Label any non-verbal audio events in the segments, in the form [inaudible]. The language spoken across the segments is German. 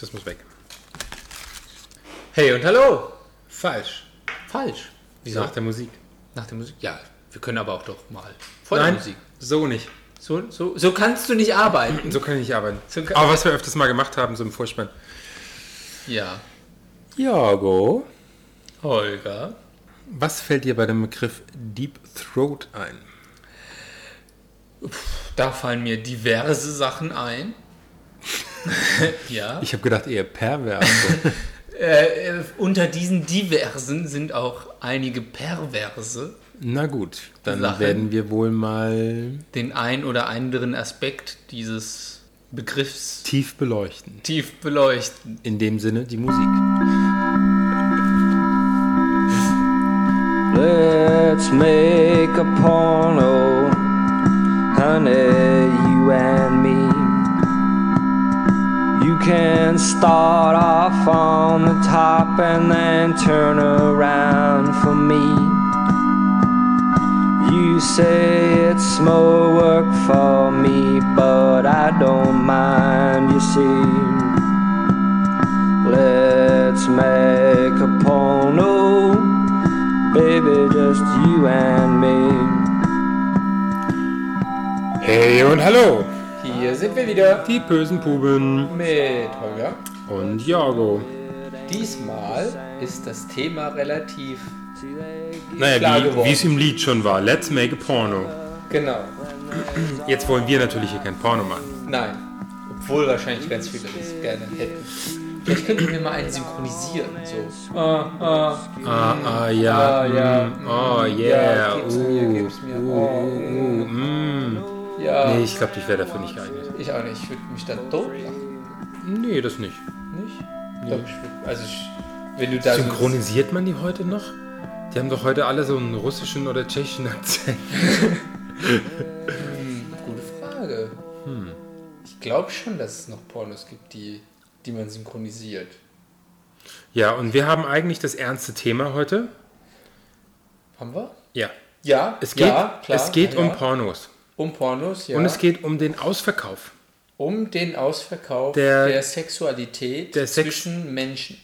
Das muss weg. Hey und hallo. Falsch. Falsch. Wieso? Nach der Musik. Nach der Musik? Ja, wir können aber auch doch mal vor der Nein, Musik. so nicht. So, so, so kannst du nicht arbeiten. So kann ich nicht arbeiten. So Aber was wir öfters mal gemacht haben, so im Vorspann. Ja. Jago. Holger. Was fällt dir bei dem Begriff Deep Throat ein? Da fallen mir diverse Sachen ein. [laughs] ja. Ich habe gedacht eher pervers. [laughs] Äh, äh, unter diesen diversen sind auch einige perverse. Na gut, dann Sachen. werden wir wohl mal Den ein oder anderen Aspekt dieses Begriffs tief beleuchten. tief beleuchten. In dem Sinne die Musik. Let's make a porno, honey, you and me. You can start off on the top and then turn around for me. You say it's more work for me, but I don't mind, you see. Let's make a porno, oh, baby, just you and me. Hey und hallo, Hier sind wir wieder die bösen Puben mit Holger. und Jago. Diesmal ist das Thema relativ Naja, Klar wie geworden. wie es im Lied schon war. Let's make a porno. genau. Jetzt wollen wir natürlich hier kein Porno machen. Nein. Obwohl wahrscheinlich ganz viele das gerne hätten. Vielleicht könnten wir mal einen synchronisieren. So. Ah, ah, Ah, ah, ja. Ah, ja. mm, oh, Ja, yeah. gib's uh, mir, gib's mir. Uh, Oh, uh, mm. Ja. Nee, ich glaube, ich wäre dafür nicht geeignet. Ich auch nicht. Ich würde mich dann totlachen. Nee, das nicht. Nicht? Doch, ich würd, also ich, wenn du da so- Synchronisiert man die heute noch? Die haben doch heute alle so einen russischen oder tschechischen Akzent. [laughs] [laughs] Gute Frage. Hm. Ich glaube schon, dass es noch Pornos gibt, die, die man synchronisiert. Ja, und wir haben eigentlich das ernste Thema heute. Haben wir? Ja. Ja, Es geht, ja, klar, es geht ja, um. Pornos. Um Pornos, ja. Und es geht um den Ausverkauf. um den Ausverkauf Der- der, Sexualität der Sex- zwischen Menschen.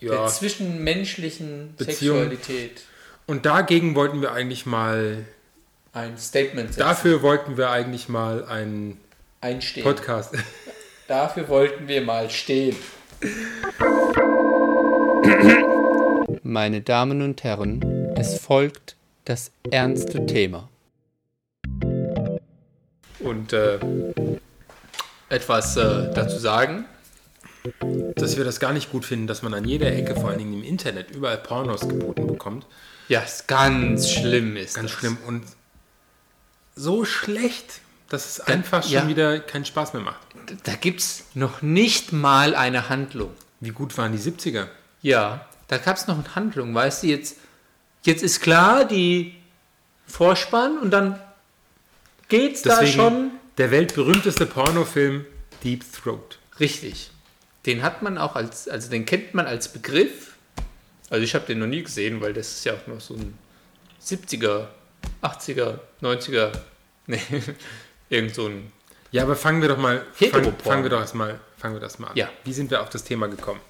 Ja. Der zwischenmenschlichen Beziehung. Sexualität. Und dagegen wollten wir eigentlich mal, Ein Statement setzen. dafür wollten wir eigentlich mal einen einstehen. Podcast. [laughs] Dafür wollten wir mal stehen. Meine Damen und Herren, es folgt das ernste Thema. Und äh, etwas äh, dazu sagen. dass wir das gar nicht gut finden, dass man an jeder Ecke, vor allen Dingen im Internet, überall Pornos geboten bekommt. Ja, ist ganz schlimm ist Ganz das. schlimm und so schlecht, dass es einfach schon ja. wieder keinen Spaß mehr macht. Da gibt es noch nicht mal eine Handlung. Wie gut waren die 70er? Ja, da gab es noch eine Handlung, weißt du, jetzt, jetzt ist klar, die Vorspann und dann geht's da Deswegen schon der weltberühmteste Pornofilm Deep Throat. richtig. Den hat man auch als, also den kennt man als Begriff. Also ich habe den noch nie gesehen, weil das ist ja auch noch so ein 70er, 80er, 90er, nee, irgend so ein, Ja, aber fangen wir doch mal, fang, fangen wir doch erstmal, fangen wir das mal an. Ja. Wie sind wir auf das Thema gekommen?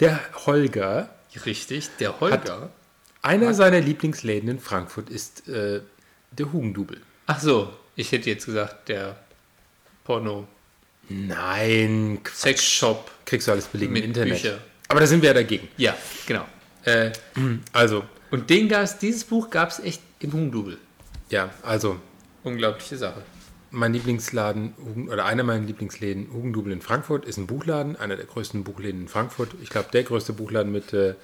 Der Holger, richtig, der Holger. einer seiner Lieblingsläden in Frankfurt ist äh, der Hugendubel. Ach so, ich hätte jetzt gesagt, der Porno Nein, Quatsch. Sexshop. kriegst du alles im Mit Internet. Bücher. Aber da sind wir ja dagegen. Ja, genau. Äh, also, Und den gab's, dieses Buch gab es echt im Hugendubel. ja, also Unglaubliche Sache. mein Lieblingsladen oder einer meiner Lieblingsläden Hugendubel in Frankfurt ist ein Buchladen, einer der größten Buchläden in Frankfurt. Ich glaube, der größte Buchladen mit. Äh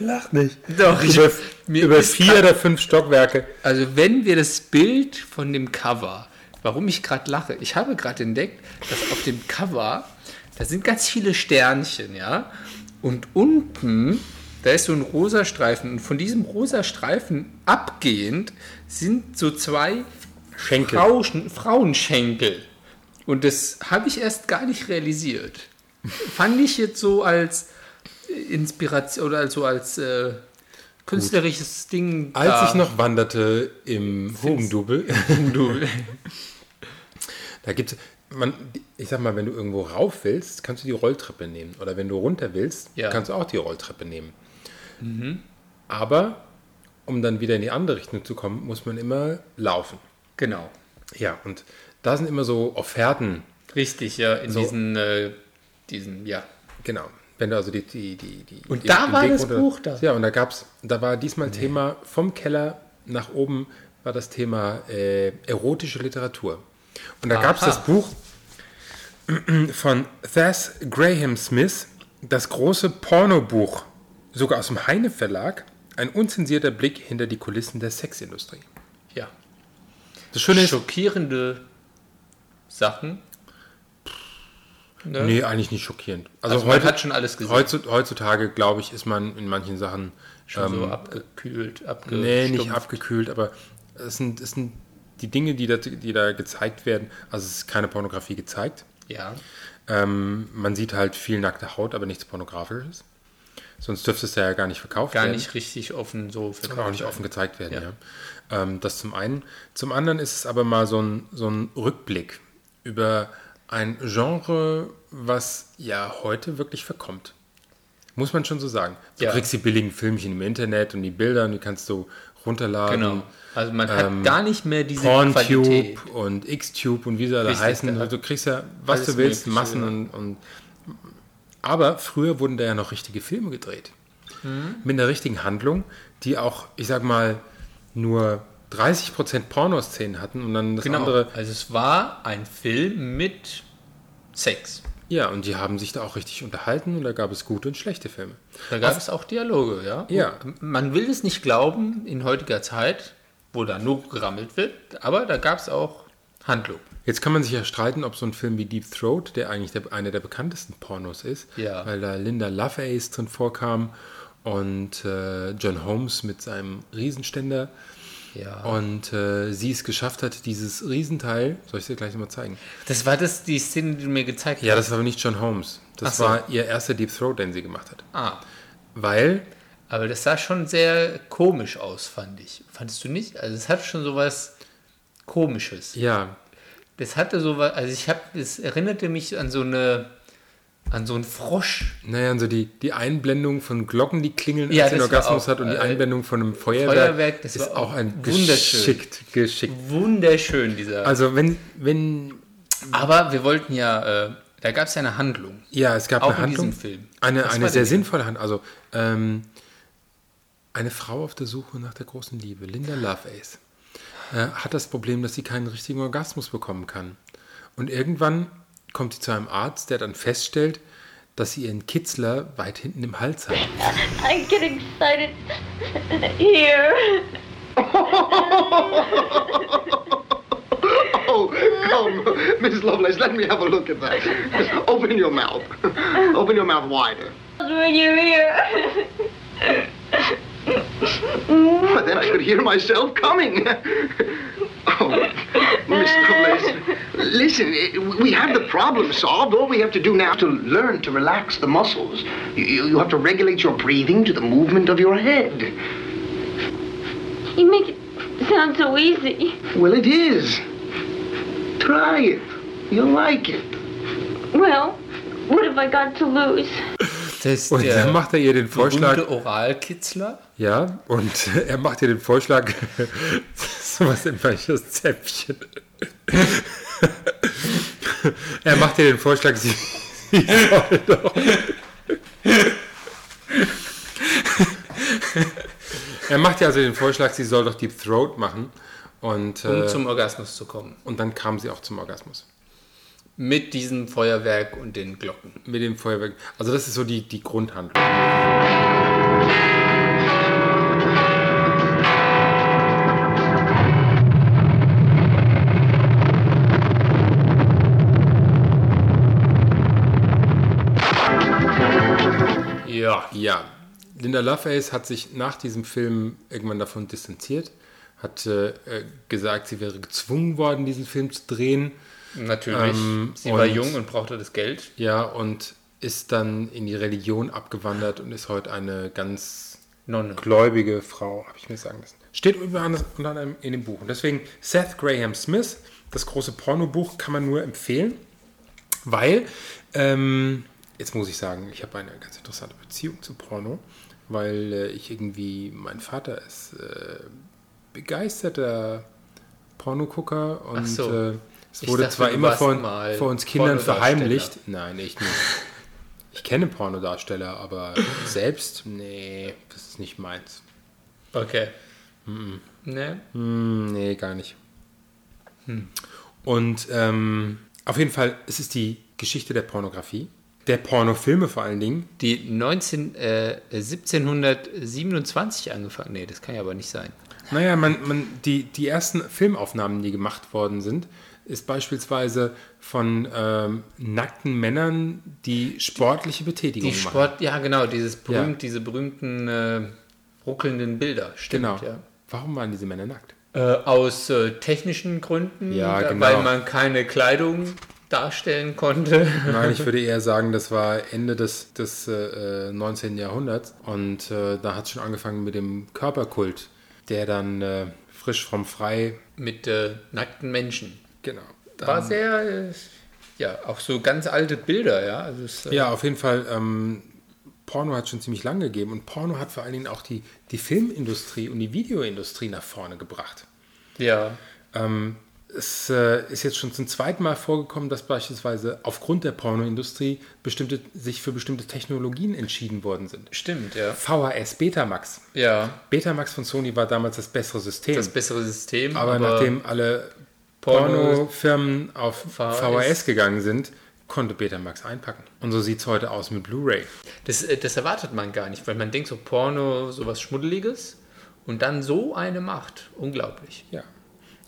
Lach nicht. Doch, ich- über mir über vier oder fünf Stockwerke. Also wenn wir das Bild von dem Cover, warum ich gerade lache, ich habe gerade entdeckt, dass auf dem Cover, da sind ganz viele Sternchen, ja, und unten, da ist so ein rosa Streifen und von diesem rosa Streifen abgehend sind so zwei Schenkel. Frauschen, Frauenschenkel. Und das habe ich erst gar nicht realisiert. Fand ich jetzt so als Inspiration oder so als äh, künstlerisches Ding. Als ich noch wanderte im Hugendubel, [laughs] [laughs] da gibt es, man, ich sag mal, wenn du irgendwo rauf willst, kannst du die Rolltreppe nehmen. Oder wenn du runter willst, Ja. kannst du auch die Rolltreppe nehmen. Aber um dann wieder in die andere Richtung zu kommen, muss man immer laufen. Genau. Ja, und da sind immer so Offerten. Richtig, ja, in So. diesen, äh, diesen, ja. Genau. Wenn du also die, die, die, die Und da war Weg das Buch da? Ja, und da gab's, da war diesmal Thema vom Keller nach oben war das Thema äh, erotische Literatur. Und da gab's Aha. das Buch [clears throat] von Thas Graham Smith, das große Pornobuch, sogar aus dem Heine Verlag, ein unzensierter Blick hinter die Kulissen der Sexindustrie. ja. Das Schöne Schockierende Sachen. Ne? nee, eigentlich nicht schockierend. Also, Also man heute, hat schon alles gesehen. heutzu- heutzutage, glaube ich, ist man in manchen Sachen Schon so ähm, abgekühlt, abgestumpft. Nee, nicht abgekühlt, aber es sind, es sind die Dinge, die da, die da gezeigt werden. Also es ist keine Pornografie gezeigt. Ja. Ähm, man sieht halt viel nackte Haut, aber nichts Pornografisches. Sonst dürfte es ja gar nicht verkauft Gar werden. nicht richtig offen so verkauft. auch nicht werden. offen gezeigt werden, ja. Ja. Ähm, das zum einen. Zum anderen ist es aber mal so ein, so ein Rückblick über ein Genre, was ja heute wirklich verkommt. Muss man schon so sagen. Du Ja. kriegst die billigen Filmchen im Internet und die Bilder und die kannst du runterladen. Genau. Also man hat ähm, gar nicht mehr diese Qualität. PornTube und Xtube und wie sie alle heißen. da- Du kriegst ja, was du willst, Massen und, und. Aber früher wurden da ja noch richtige Filme gedreht. Mhm. Mit einer richtigen Handlung, die auch, ich sag mal, nur 30% Pornoszenen hatten und dann das Genau. andere. Also es war ein Film mit Sex. Ja, und die haben sich da auch richtig unterhalten und da gab es gute und schlechte Filme. Da gab es auch Dialoge, ja. Ja. Und Man will es nicht glauben in heutiger Zeit, wo da nur gerammelt wird, aber da gab es auch Handlung. Jetzt kann man sich ja streiten, ob so ein Film wie Deep Throat, der eigentlich der, einer der bekanntesten Pornos ist, Ja. weil da Linda Lovelace drin vorkam und äh, John Holmes mit seinem Riesenständer Ja. und äh, sie es geschafft hat, dieses Riesenteil, soll ich dir gleich mal zeigen? Das war das, die Szene, die du mir gezeigt Ja, hast. das war nicht John Holmes. Das so. war ihr erster Deep Throat, den sie gemacht hat. Ah, Weil, aber das sah schon sehr komisch aus, fand ich. Fandest du nicht? Also es hat schon sowas Komisches. ja, Das hatte sowas, also ich habe, es erinnerte mich an so eine, an so einen Frosch. naja, also die, die Einblendung von Glocken, die klingeln, Ja, als war Orgasmus auch, hat und die äh, Einblendung von einem Feuerwerk, Feuerwerk, das ist auch ein wunderschön. geschickt, geschickt. Wunderschön, dieser. Also wenn, wenn aber wir wollten ja, äh, da gab es ja eine Handlung. Ja, es gab Auch eine in Handlung. Eine, eine sehr sinnvolle Handlung. Also ähm, eine Frau auf der Suche nach der großen Liebe, Linda Lovelace, äh, hat das Problem, dass sie keinen richtigen Orgasmus bekommen kann. Und irgendwann kommt sie zu einem Arzt, der dann feststellt, dass sie ihren Kitzler weit hinten im Hals hat. I get excited here. Oh, come, Miss Lovelace, let me have a look at that. Open your mouth. Open your mouth wider. When you're here. But then I could hear myself coming. Oh, Miss Lovelace, listen, it- we have the problem solved. All we have to do now is to learn to relax the muscles. You, you you have to regulate your breathing to the movement of your head. You make it sound so easy. Well, it is. Try it. You'll like it. Well, what have I got to lose? Das Und dann macht er ihr den Vorschlag, berühmte Oralkitzler. ja, und [laughs] er macht ihr den Vorschlag, sowas in welches Zäpfchen. [laughs] er macht ihr den Vorschlag, sie, sie soll doch. [laughs] er macht ihr also den Vorschlag, sie soll doch Deep Throat machen. Und, um äh, zum Orgasmus zu kommen. und dann kam sie auch zum Orgasmus. Mit diesem Feuerwerk und den Glocken. Mit dem Feuerwerk. Also das ist so die, die Grundhandlung. Ja. Ja, Linda Lovelace hat sich nach diesem Film irgendwann davon distanziert, hat äh, gesagt, sie wäre gezwungen worden, diesen Film zu drehen. Natürlich. Ähm, Sie war und- jung und brauchte das Geld. Ja, und ist dann in die Religion abgewandert und ist heute eine ganz Nonne. gläubige Frau, habe ich mir sagen lassen. Steht unter anderem in dem Buch. Und deswegen Seth Graham Smith, das große Pornobuch, kann man nur empfehlen, weil, ähm, jetzt muss ich sagen, ich habe eine ganz interessante Beziehung zu Porno, weil äh, ich irgendwie, mein Vater ist äh, begeisterter Pornogucker und so. äh, es Ich wurde dachte, zwar immer von, vor uns Kindern verheimlicht. Nein, echt nicht. Ich kenne Pornodarsteller, aber selbst, nee, das ist nicht meins. Okay. Ne? Hm, nee, gar nicht. Und ähm, auf jeden Fall, es ist die Geschichte der Pornografie, der Pornofilme vor allen Dingen. Die 19, äh, 1727 angefangen. Nee, das kann ja aber nicht sein. Naja, man, man, die, die ersten Filmaufnahmen, die gemacht worden sind, ist beispielsweise von ähm, nackten Männern, die sportliche Betätigung Die machen. Sport, ja genau, dieses berühmt, Ja. diese berühmten äh, ruckelnden Bilder. Stimmt, Genau. ja. Warum waren diese Männer nackt? Äh, aus äh, technischen Gründen, Ja, da- genau. weil man keine Kleidung darstellen konnte. Nein, ich [laughs] würde eher sagen, das war Ende des, des äh, 19. Jahrhunderts und äh, da hat es schon angefangen mit dem Körperkult, der dann äh, frisch vom Frei, Mit äh, nackten Menschen. genau. War sehr, äh, ja, auch so ganz alte Bilder, ja. Also es, äh, Ja, auf jeden Fall, ähm, Porno hat schon ziemlich lange gegeben und Porno hat vor allen Dingen auch die, die Filmindustrie und die Videoindustrie nach vorne gebracht. ja. Ähm, es äh, ist jetzt schon zum zweiten Mal vorgekommen, dass beispielsweise aufgrund der Pornoindustrie bestimmte, sich für bestimmte Technologien entschieden worden sind. Stimmt, ja. VHS Betamax. Ja, Betamax von Sony war damals das bessere System. das bessere System. aber, nachdem alle Porno- Pornofirmen auf VHS. VHS. gegangen sind, konnte Betamax einpacken. Und so sieht es heute aus mit Blu-ray. Das, äh, das erwartet man gar nicht, weil man denkt so Porno, sowas Schmuddeliges und dann so eine Macht. Unglaublich. Ja.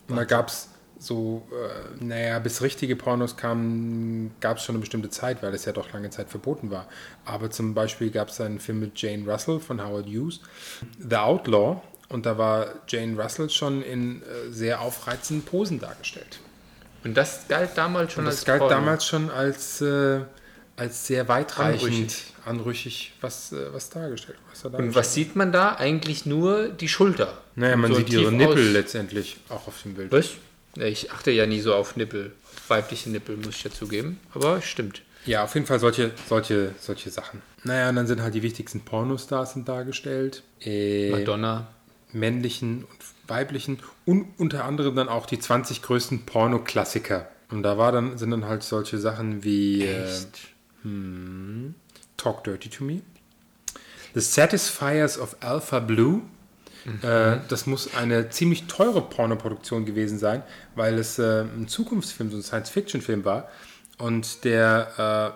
Und da gab es so, äh, naja, bis richtige Pornos kamen, gab es schon eine bestimmte Zeit, weil es ja doch lange Zeit verboten war. Aber zum Beispiel gab es einen Film mit Jane Russell von Howard Hughes, The Outlaw. Und da war Jane Russell schon in äh, sehr aufreizenden Posen dargestellt. Und das galt damals schon Und das als galt Porno. damals schon als, äh, als sehr weitreichend, Anrüchig. anrüchig, was, äh, was dargestellt da Und was sieht man da? Eigentlich nur die Schulter. Naja, man so sieht ihre Nippel aus- letztendlich auch auf dem Bild. Was? Ich achte ja nie so auf Nippel. Auf weibliche Nippel, muss ich ja zugeben. Aber stimmt. Ja, auf jeden Fall solche, solche, solche Sachen. Naja, und dann sind halt die wichtigsten Pornostars sind dargestellt. Äh, Madonna. männlichen und weiblichen und unter anderem dann auch die 20 größten Pornoklassiker. Und da war dann, sind dann halt solche Sachen wie äh, hm, Talk Dirty to Me, The Satisfiers of Alpha Blue. Äh, das muss eine ziemlich teure Pornoproduktion gewesen sein, weil es äh, ein Zukunftsfilm, so ein Science-Fiction-Film war und der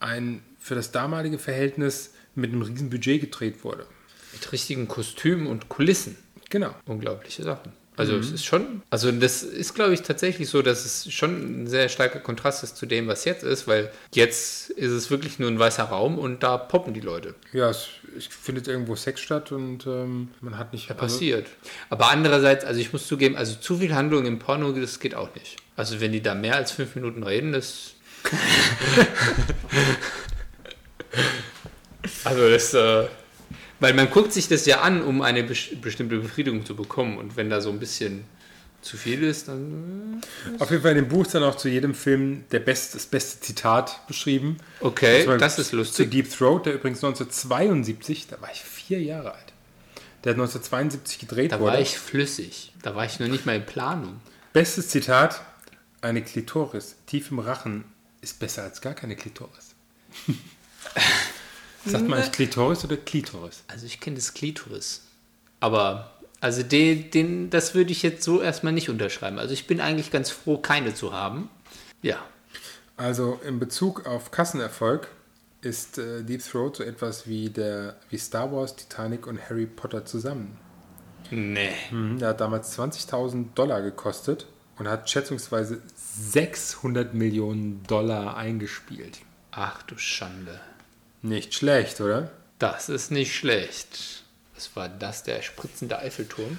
äh, ein für das damalige Verhältnis mit einem riesen Budget gedreht wurde. Mit richtigen Kostümen und Kulissen. Genau. Unglaubliche Sachen. Also es ist schon, also das ist glaube ich tatsächlich so, dass es schon ein sehr starker Kontrast ist zu dem, was jetzt ist, weil jetzt ist es wirklich nur ein weißer Raum und da poppen die Leute. Ja, es, es findet irgendwo Sex statt und ähm, man hat nicht. Ja, passiert. Aber andererseits, also ich muss zugeben, also zu viel Handlung im Porno, das geht auch nicht. Also wenn die da mehr als fünf Minuten reden, das... [laughs] also das... Äh, weil man guckt sich das ja an, um eine bes- bestimmte Befriedigung zu bekommen. Und wenn da so ein bisschen zu viel ist, dann... Auf jeden Fall in dem Buch ist dann auch zu jedem Film der best, das beste Zitat beschrieben. Okay, das ist Zu lustig. Deep Throat, der übrigens 1972, da war ich vier Jahre alt, der hat 1972 gedreht Da wurde. war ich flüssig. Da war ich noch nicht mal in Planung. Bestes Zitat: Eine Klitoris tief im Rachen ist besser als gar keine Klitoris. [laughs] Sagt man eigentlich Klitoris oder Klitoris? Also ich kenne das Klitoris. Aber also den, den, das würde ich jetzt so erstmal nicht unterschreiben. Also ich bin eigentlich ganz froh, keine zu haben. Ja. Also in Bezug auf Kassenerfolg ist äh, Deep Throat so etwas wie, der, wie Star Wars, Titanic und Harry Potter zusammen. Nee. Mhm, Der hat damals 20.000 Dollar gekostet und hat schätzungsweise 600 Millionen Dollar eingespielt. Ach du Schande. Nicht schlecht, oder? Das ist nicht schlecht. Was war das? Der spritzende Eiffelturm?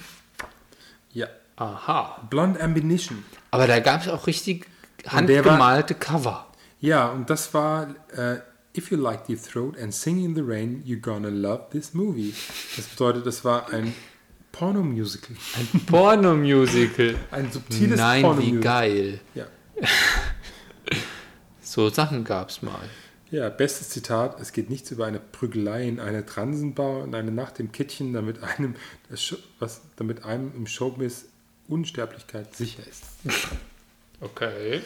Ja. Aha. Blonde Ambition. Aber da gab es auch richtig war- handgemalte Cover. Ja, und das war äh, If you like the throat and sing in the rain, you're gonna love this movie. Das bedeutet, es war ein Pornomusical. Ein Pornomusical. [laughs] Ein subtiles Nein, wie Pornomusical. geil. Ja. [laughs] So Sachen gab's mal. Ja, bestes Zitat. Es geht nichts über eine Prügelei in einer Transenbar und eine Nacht im Kittchen, damit einem, was, damit einem im Showbiz Unsterblichkeit sicher ist. Okay.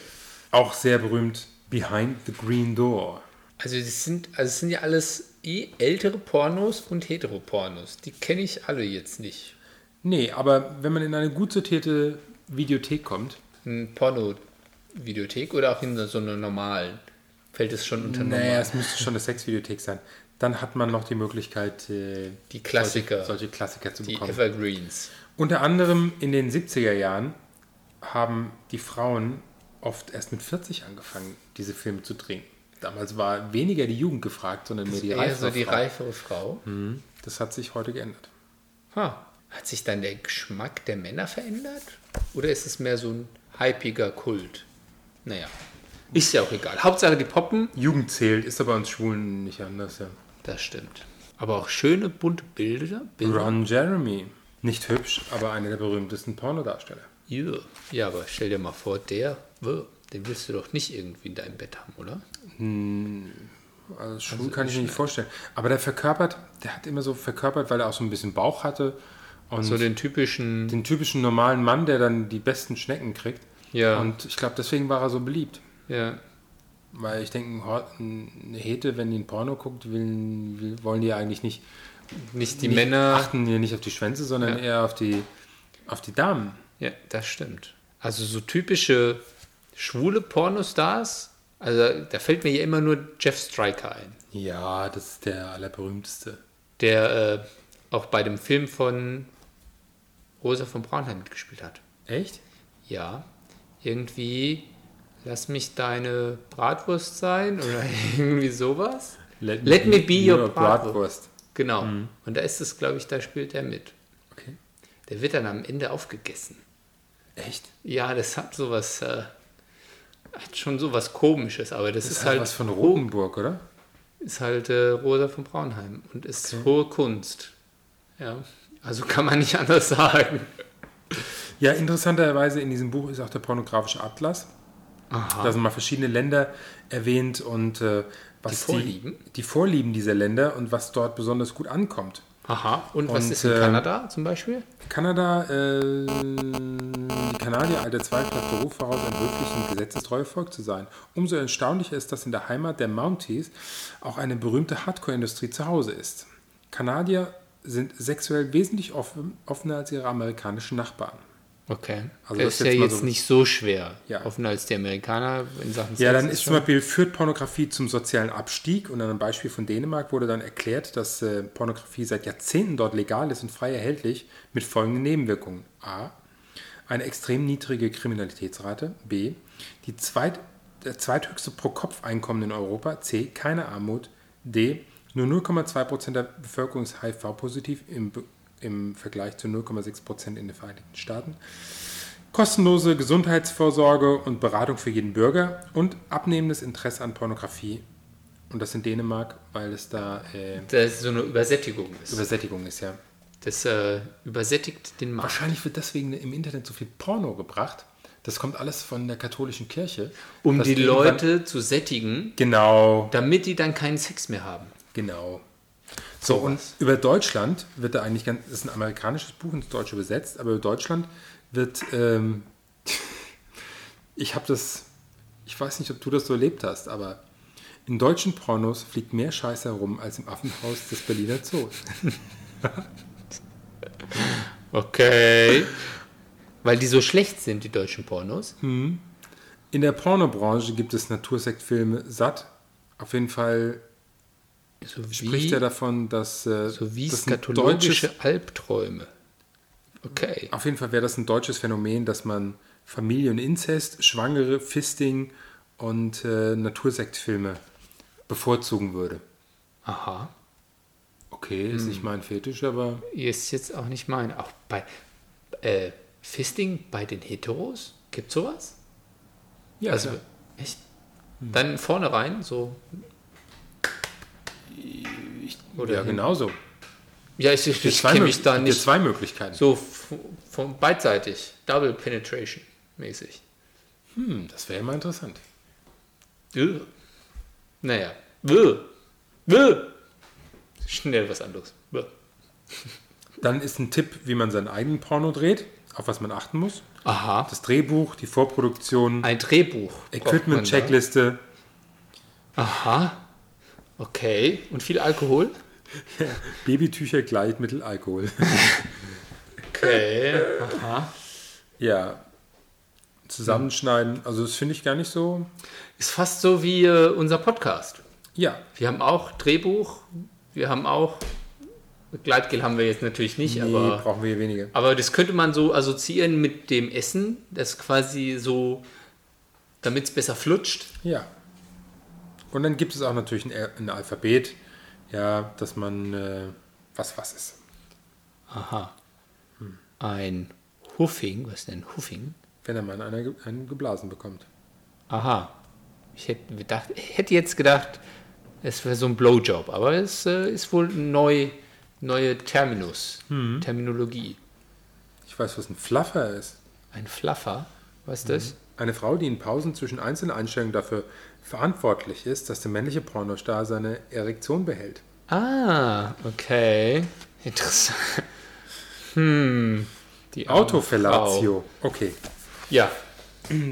Auch sehr berühmt, Behind the Green Door. Also das sind, also es sind ja alles eh ältere Pornos und Heteropornos. Die kenne ich alle jetzt nicht. Nee, aber wenn man in eine gut sortierte Videothek kommt, Ein Porno-Videothek oder auch in so einer normalen? Fällt es schon unter naja, normal? es müsste schon eine Sexvideothek sein, dann hat man noch die Möglichkeit, äh, Die Klassiker. solche, solche Klassiker zu Die bekommen. Evergreens. Unter anderem in den 70er Jahren haben die Frauen oft erst mit 40 angefangen, diese Filme zu drehen. Damals war weniger die Jugend gefragt, sondern mehr die reifere so die Frau. reifere Frau. Das hat sich heute geändert. Ha. Hat sich dann der Geschmack der Männer verändert? Oder ist es mehr so ein hypiger Kult? Naja, ist ja auch egal. Hauptsache die poppen, Jugend zählt, ist aber uns Schwulen nicht anders. Ja. das stimmt. Aber auch schöne bunte Bilder. Bilder. Ron Jeremy, nicht hübsch, aber einer der berühmtesten Pornodarsteller. Ja. ja, aber stell dir mal vor, der, den willst du doch nicht irgendwie in deinem Bett haben, oder? Also schwul kann ich mir nicht vorstellen. Aber der verkörpert, der hat immer so verkörpert, weil er auch so ein bisschen Bauch hatte und So den typischen, den typischen normalen Mann, der dann die besten Schnecken kriegt. Ja. Und ich glaube, deswegen war er so beliebt. Ja, Weil ich denke, eine Hete, wenn die ein Porno guckt, will, wollen die ja eigentlich nicht. nicht die nicht, Männer. achten die nicht auf die Schwänze, sondern Ja. eher auf die, auf die Damen. Ja, das stimmt. Also so typische schwule Pornostars, also da fällt mir ja immer nur Jeff Stryker ein, Ja, das ist der allerberühmteste. der äh, auch bei dem Film von Rosa von Braunheim mitgespielt hat. Echt? Ja, irgendwie lass mich deine Bratwurst sein oder [laughs] irgendwie sowas. Let me be your Bratwurst. Genau. Und da ist es, glaube ich, da spielt er mit. Okay. Der wird dann am Ende aufgegessen. Echt? Ja, das hat sowas, äh, hat schon sowas komisches, aber das, Das ist halt was von Rotenburg, oder? ist halt äh, Rosa von Braunheim und ist hohe Kunst. Ja, also kann man nicht [laughs] anders sagen. Ja, interessanterweise in diesem Buch ist auch der pornografische Atlas. Da sind mal verschiedene Länder erwähnt und äh, was Die Vorlieben? Die, die Vorlieben dieser Länder und was dort besonders gut ankommt. Aha. Und was Und, ist in ähm, Kanada zum Beispiel? Kanada, äh, die Kanadier alter Zweifel auf Beruf voraus, ein höfliches und gesetzestreues Volk zu sein. Umso erstaunlicher ist, dass in der Heimat der Mounties auch eine berühmte Hardcore-Industrie zu Hause ist. Kanadier sind sexuell wesentlich offen, offener als ihre amerikanischen Nachbarn. Okay. Also das das ist ja jetzt so- nicht so schwer. Ja. Offener als die Amerikaner in Sachen Ja, dann ist schon- zum Beispiel, führt Pornografie zum sozialen Abstieg und an einem Beispiel von Dänemark wurde dann erklärt, dass äh, Pornografie seit Jahrzehnten dort legal ist und frei erhältlich mit folgenden Nebenwirkungen. A. Eine extrem niedrige Kriminalitätsrate. B. Die zweit, der zweithöchste Pro-Kopf-Einkommen in Europa. C. Keine Armut. D. Nur 0,2% der Bevölkerung ist HIV-positiv im, im Vergleich zu 0,6% in den Vereinigten Staaten kostenlose Gesundheitsvorsorge und Beratung für jeden Bürger und abnehmendes Interesse an Pornografie. Und das in Dänemark, weil es da äh, das so eine Übersättigung ist. Übersättigung ist, ja. Das äh, übersättigt den Markt. Wahrscheinlich wird deswegen im Internet so viel Porno gebracht. Das kommt alles von der katholischen Kirche. Um die Leute zu sättigen, Genau, damit die dann keinen Sex mehr haben. genau. So, und über Deutschland wird da eigentlich ganz, das ist ein amerikanisches Buch ins Deutsche übersetzt, aber über Deutschland wird, ähm, [laughs] ich habe das, ich weiß nicht, ob du das so erlebt hast, aber in deutschen Pornos fliegt mehr Scheiße herum als im Affenhaus des Berliner Zoos. [laughs] Okay. Weil die so schlecht sind, die deutschen Pornos. In der Pornobranche gibt es Natursektfilme satt. Auf jeden Fall So spricht wie, er davon, dass äh, so wie das deutsches, Albträume. Okay. auf jeden Fall wäre das ein deutsches Phänomen, dass man Familie und Inzest, Schwangere, Fisting und äh, Natursektfilme bevorzugen würde. Aha. Okay, ist nicht mein Fetisch, aber Ist jetzt auch nicht mein. Auch bei äh, Fisting bei den Heteros? Gibt sowas? ja, Also, klar. echt? Dann vorne rein, so. Oder ja, hin- genauso. Ja, ich, ich, ich kenne mich da nicht zwei Möglichkeiten. so von beidseitig, Double Penetration mäßig. Hm, das wäre ja mal interessant. Ugh. Naja. Ugh. Ugh. Schnell was anderes. Ugh. Dann ist ein Tipp, wie man seinen eigenen Porno dreht, auf was man achten muss. Aha. Das Drehbuch, die Vorproduktion, Ein Drehbuch. Equipment-Checkliste. Aha. Okay. Und viel Alkohol? [laughs] Babytücher, Gleitmittel, Alkohol. Okay. Aha. ja. Zusammenschneiden, also das finde ich gar nicht so. Ist fast so wie äh, unser Podcast. Ja, Wir haben auch Drehbuch. Wir haben auch. Gleitgel haben wir jetzt natürlich nicht, nee, aber. brauchen wir hier wenige. Aber das könnte man so assoziieren mit dem Essen, das quasi so, damit es besser flutscht. Ja. Und dann gibt es auch natürlich ein, ein Alphabet, ja, dass man äh, was was ist. Aha. Ein Huffing, was ist denn Huffing? Wenn der Mann einer, ge- einen geblasen bekommt. Aha. Ich hätte, gedacht, ich hätte jetzt gedacht, es wäre so ein Blowjob, aber es äh, ist wohl neu, neue Terminus, Terminologie. Ich weiß, was ein Fluffer ist. Ein Fluffer, was ist das? Eine Frau, die in Pausen zwischen einzelnen Einstellungen dafür verantwortlich ist, dass der männliche Pornostar seine Erektion behält. Ah, okay. Interessant. Hm. Die Autofellatio. Okay. Ja,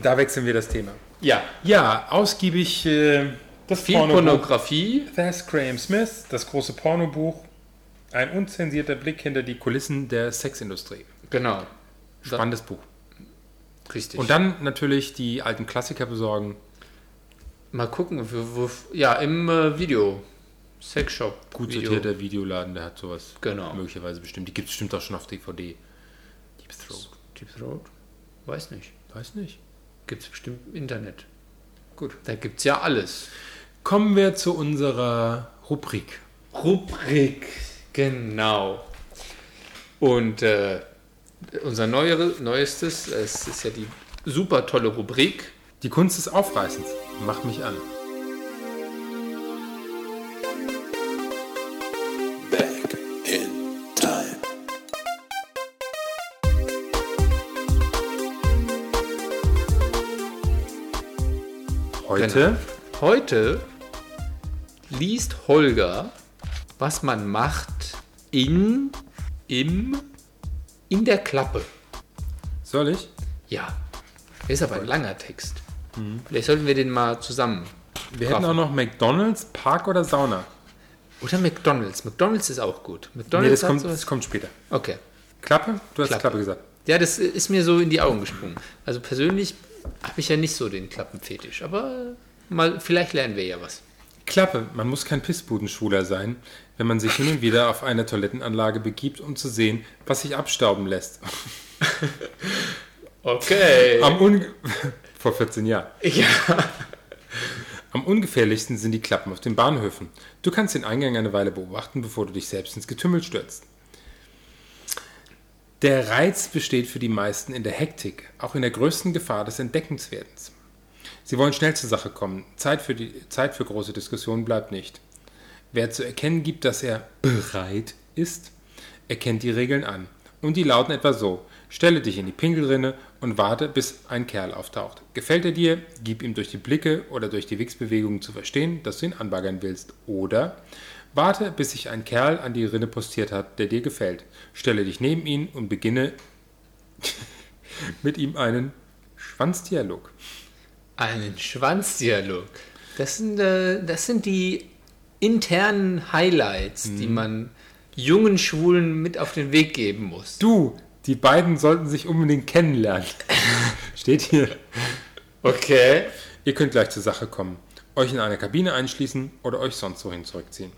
da wechseln wir das Thema. ja. Ja, ausgiebig äh, das Viel Pornobuch. Pornografie. Thess Graham Smith, das große Pornobuch. Ein unzensierter Blick hinter die Kulissen der Sexindustrie. Genau. Spannendes Buch. Richtig. Und dann natürlich die alten Klassiker besorgen. Mal gucken, wo, wo, ja, im äh, Video. Sexshop. Gut Video. sortierter Videoladen, der hat sowas Genau. möglicherweise bestimmt. Die gibt es bestimmt auch schon auf DVD. Deep Throat. Deep Throat? Weiß nicht. Weiß nicht. Gibt es bestimmt im Internet. Gut. Da gibt es ja alles. Kommen wir zu unserer Rubrik. Rubrik. Genau. Und äh, unser neuere, neuestes, es ist ja die super tolle Rubrik. Die Kunst des Aufreißens. Mach mich an. Back in time. Heute Heute liest Holger, was man macht in, im, in der Klappe. soll ich? Ja, ist aber ein langer Text. Vielleicht sollten wir den mal zusammen. Wir hätten Raffen. auch noch McDonalds, Park oder Sauna. Oder McDonalds. McDonalds ist auch gut. Nee, McDonalds das kommt, das kommt später. Okay. Klappe? Du hast Klappe. Klappe, gesagt. Ja, das ist mir so in die Augen gesprungen. Also persönlich habe ich ja nicht so den Klappenfetisch, aber mal, vielleicht lernen wir ja was. Klappe. Man muss kein Pissbudenschwuler sein, wenn man sich hin und wieder auf eine Toilettenanlage begibt, um zu sehen, was sich abstauben lässt. [laughs] Okay. Am unge Vor 14 Jahren. ja. Am ungefährlichsten sind die Klappen auf den Bahnhöfen. Du kannst den Eingang eine Weile beobachten, bevor du dich selbst ins Getümmel stürzt. Der Reiz besteht für die meisten in der Hektik, auch in der größten Gefahr des Entdeckenswerdens. Sie wollen schnell zur Sache kommen. Zeit für, die, Zeit für große Diskussionen bleibt nicht. Wer zu erkennen gibt, dass er bereit ist, erkennt die Regeln an. Und die lauten etwa so. Stelle dich in die Pinkelrinne und warte, bis ein Kerl auftaucht. Gefällt er dir, gib ihm durch die Blicke oder durch die Wichsbewegungen zu verstehen, dass du ihn anbaggern willst. Oder warte, bis sich ein Kerl an die Rinne postiert hat, der dir gefällt. Stelle dich neben ihn und beginne [laughs] mit ihm einen Schwanzdialog. Einen Schwanzdialog. Das sind, äh, das sind die internen Highlights, die man jungen Schwulen mit auf den Weg geben muss. Du, die beiden sollten sich unbedingt kennenlernen. [laughs] Steht hier. Okay. Ihr könnt gleich zur Sache kommen, euch in eine Kabine einschließen oder euch sonst wohin zurückziehen.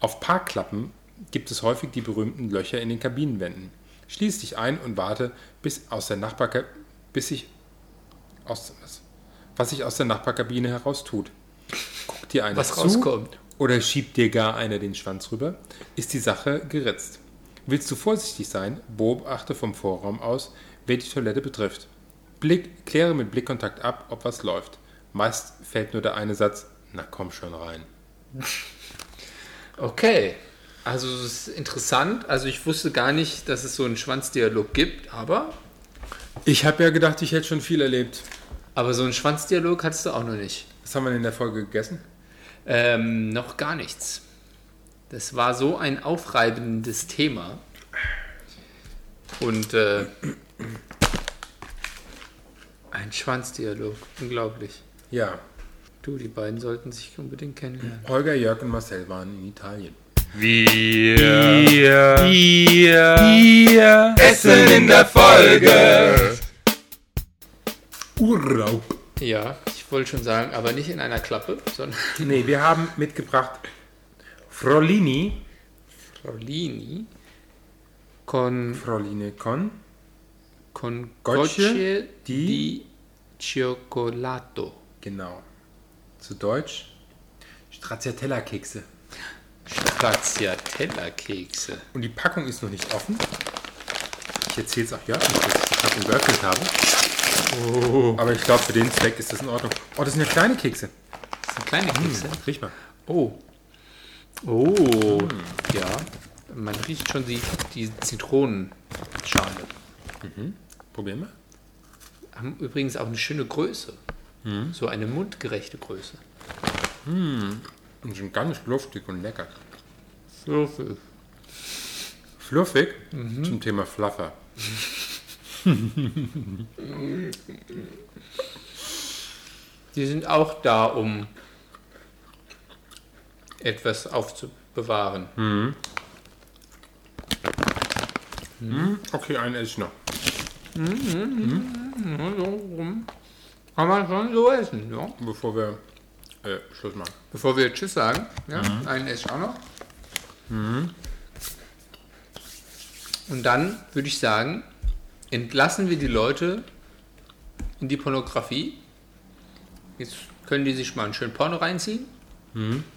Auf Parkklappen gibt es häufig die berühmten Löcher in den Kabinenwänden. Schließ dich ein und warte, bis aus der Nachbarka bis sich aus was, sich aus der Nachbarkabine heraus tut. Guckt dir einer Was zu rauskommt. oder schiebt dir gar einer den Schwanz rüber, ist die Sache geritzt. Willst du vorsichtig sein, beobachte vom Vorraum aus, wer die Toilette betrifft. Blick, kläre mit Blickkontakt ab, ob was läuft. Meist fällt nur der eine Satz, na komm schon rein. [laughs] Okay. Also es ist interessant. Also ich wusste gar nicht, dass es so einen Schwanzdialog gibt, aber, Ich habe ja gedacht, ich hätte schon viel erlebt. aber so einen Schwanzdialog hattest du auch noch nicht. Was haben wir denn in der Folge gegessen? Ähm, noch gar nichts. Das war so ein aufreibendes Thema. Und äh, ein Schwanzdialog. Unglaublich. Ja. Du, die beiden sollten sich unbedingt kennenlernen. Holger, Jörg und Marcel waren in Italien. Essen in der Folge. Urlaub. Ja, ich wollte schon sagen, aber nicht in einer Klappe, sondern Nee, wir haben mitgebracht Frolini. Frolini con, Froline con. con Gocce di- di cioccolato. Genau. Zu Deutsch Stracciatella-Kekse. Stracciatella-Kekse. Und die Packung ist noch nicht offen. Ich erzähle es auch Jörg nicht, dass ich die Packung geöffnet habe. Aber ich glaube, für den Zweck ist das in Ordnung. Oh, das sind ja kleine Kekse. Das sind kleine Kekse. Riech mal. Oh. Oh. Ja. Man riecht schon die, die Zitronenschale. Probieren wir. Haben übrigens auch eine schöne Größe. So eine mundgerechte Größe. Und sind ganz luftig und lecker. Viel. Fluffig zum Thema Fluffer. Die sind auch da, um etwas aufzubewahren. Okay, einen esse ich noch. Kann man schon so essen, ja. Bevor wir äh, Schluss machen. Bevor wir Tschüss sagen, ja, einen esse ich auch noch. Und dann würde ich sagen, entlassen wir die Leute in die Pornografie. Jetzt können die sich mal einen schönen Porno reinziehen.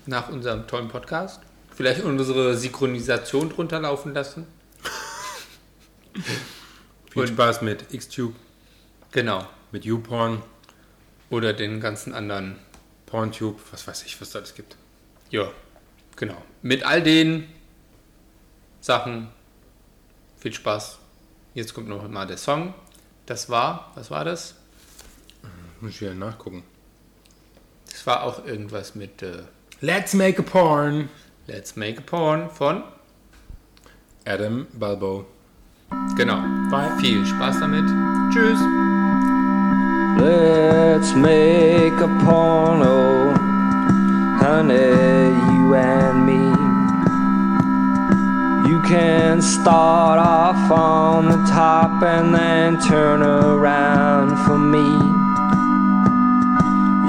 Nach unserem tollen Podcast. Vielleicht unsere Synchronisation drunter laufen lassen. [laughs] Viel Und- Spaß mit Xtube, Genau. mit YouPorn, Oder den ganzen anderen. PornTube, was weiß ich, was da alles gibt. Ja, genau. Mit all den Sachen. Viel Spaß. Jetzt kommt noch mal der Song. Das war, was war das? Muss ich wieder nachgucken. War auch irgendwas mit äh, Let's make a porn. Let's Make a Porn von. Adam Balbo. Genau. Bye. Viel Spaß damit. Tschüss. Let's make a porno, honey, you and me. You can start off on the top and then turn around for me.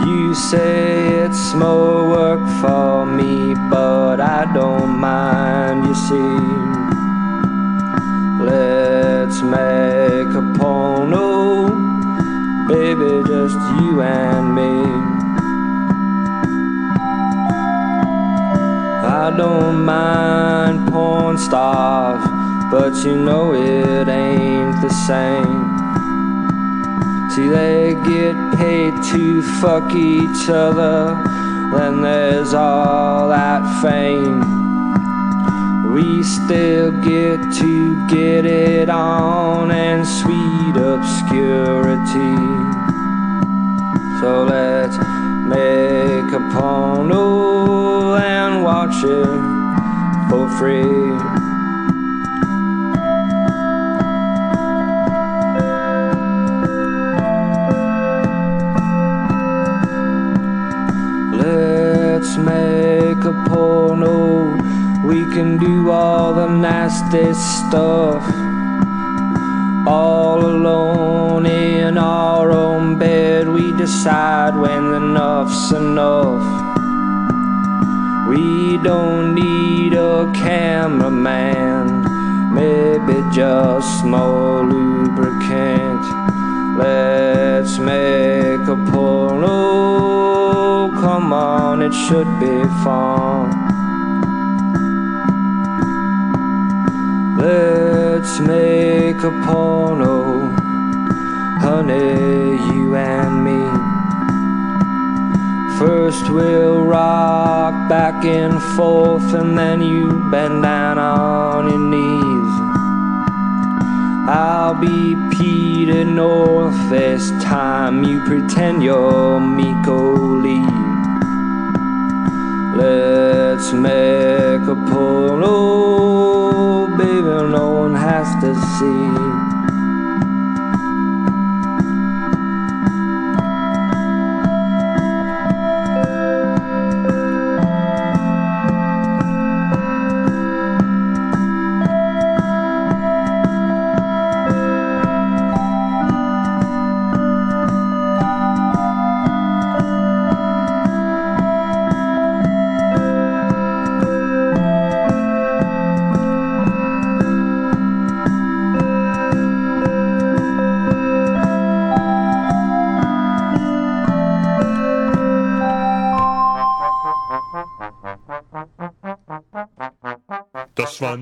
You say it's more work for me, but I don't mind, you see. Let's make a porno, baby, just you and me. I don't mind porn stars, but you know it ain't the same. See, they get paid to fuck each other, then there's all that fame. We still get to get it on and sweet obscurity. So let's make a porno and watch it for free. Make a porno. We can do all the nasty stuff. All alone in our own bed, we decide when enough's enough. We don't need a cameraman, maybe just more lubricant. Let's make a porno. Come on, it should be fun. Let's make a porno, honey, you and me. First we'll rock back and forth, and then you bend down on your knees. I'll be Peter North this time. You pretend you're Miko Lee. Let's make a porno, oh, baby. No one has to see.